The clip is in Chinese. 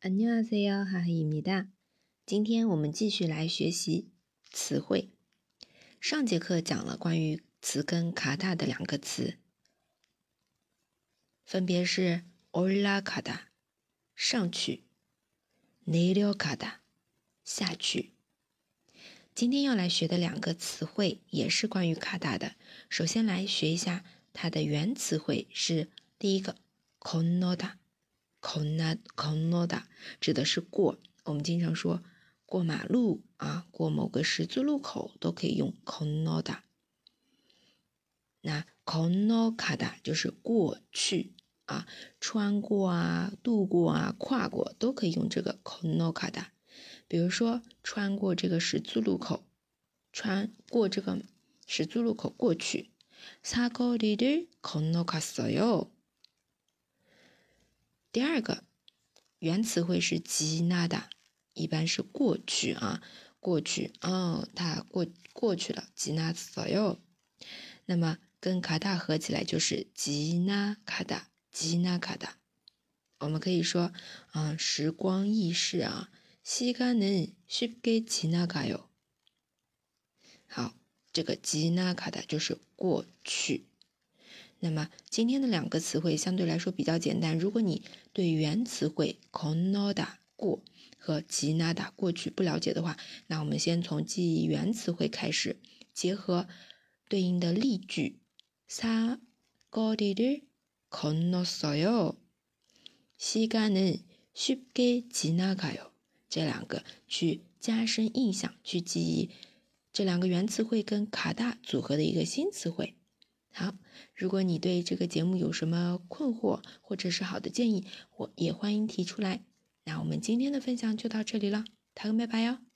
안녕하세요，哈哈입니다今天我们继续来学习词汇。上节课讲了关于词根卡达的两个词，分别是올라가 다， 上去；내려가 다， 下去。今天要来学的两个词汇也是关于卡达的。首先来学一下它的原词汇是第一个건 너 다。 kon na kon no da 指的是过，我们经常说过马路啊，过某个十字路口都可以用 kon no da。那 kon no kada 就是过去啊，穿过啊，渡过啊，跨过都可以用这个 kon no kada。比如说穿过这个十字路口，穿过这个十字路口过去。사거리를건너갔어 요。 第二个原词汇是吉纳达，一般是过去啊，过去哦，他过过去了，吉纳所有。那么跟卡达合起来就是吉纳卡达，吉纳卡达。我们可以说啊，时光易逝啊，시간은쉽게지나가 요。 好，这个吉纳卡达就是过去。 那么今天的两个词汇相对来说比较简单。如果你对原词汇 konoda 过和 jinada 过去不了解的话，那我们先从记忆原词汇开始，结合对应的例句사거리를건넜어요시간은쉽게지나가 요。 这两个去加深印象，去记忆这两个原词汇跟卡大组合的一个新词汇。 如果你对这个节目有什么困惑或者是好的建议，我也欢迎提出来。那我们今天的分享就到这里了，大家拜拜哟。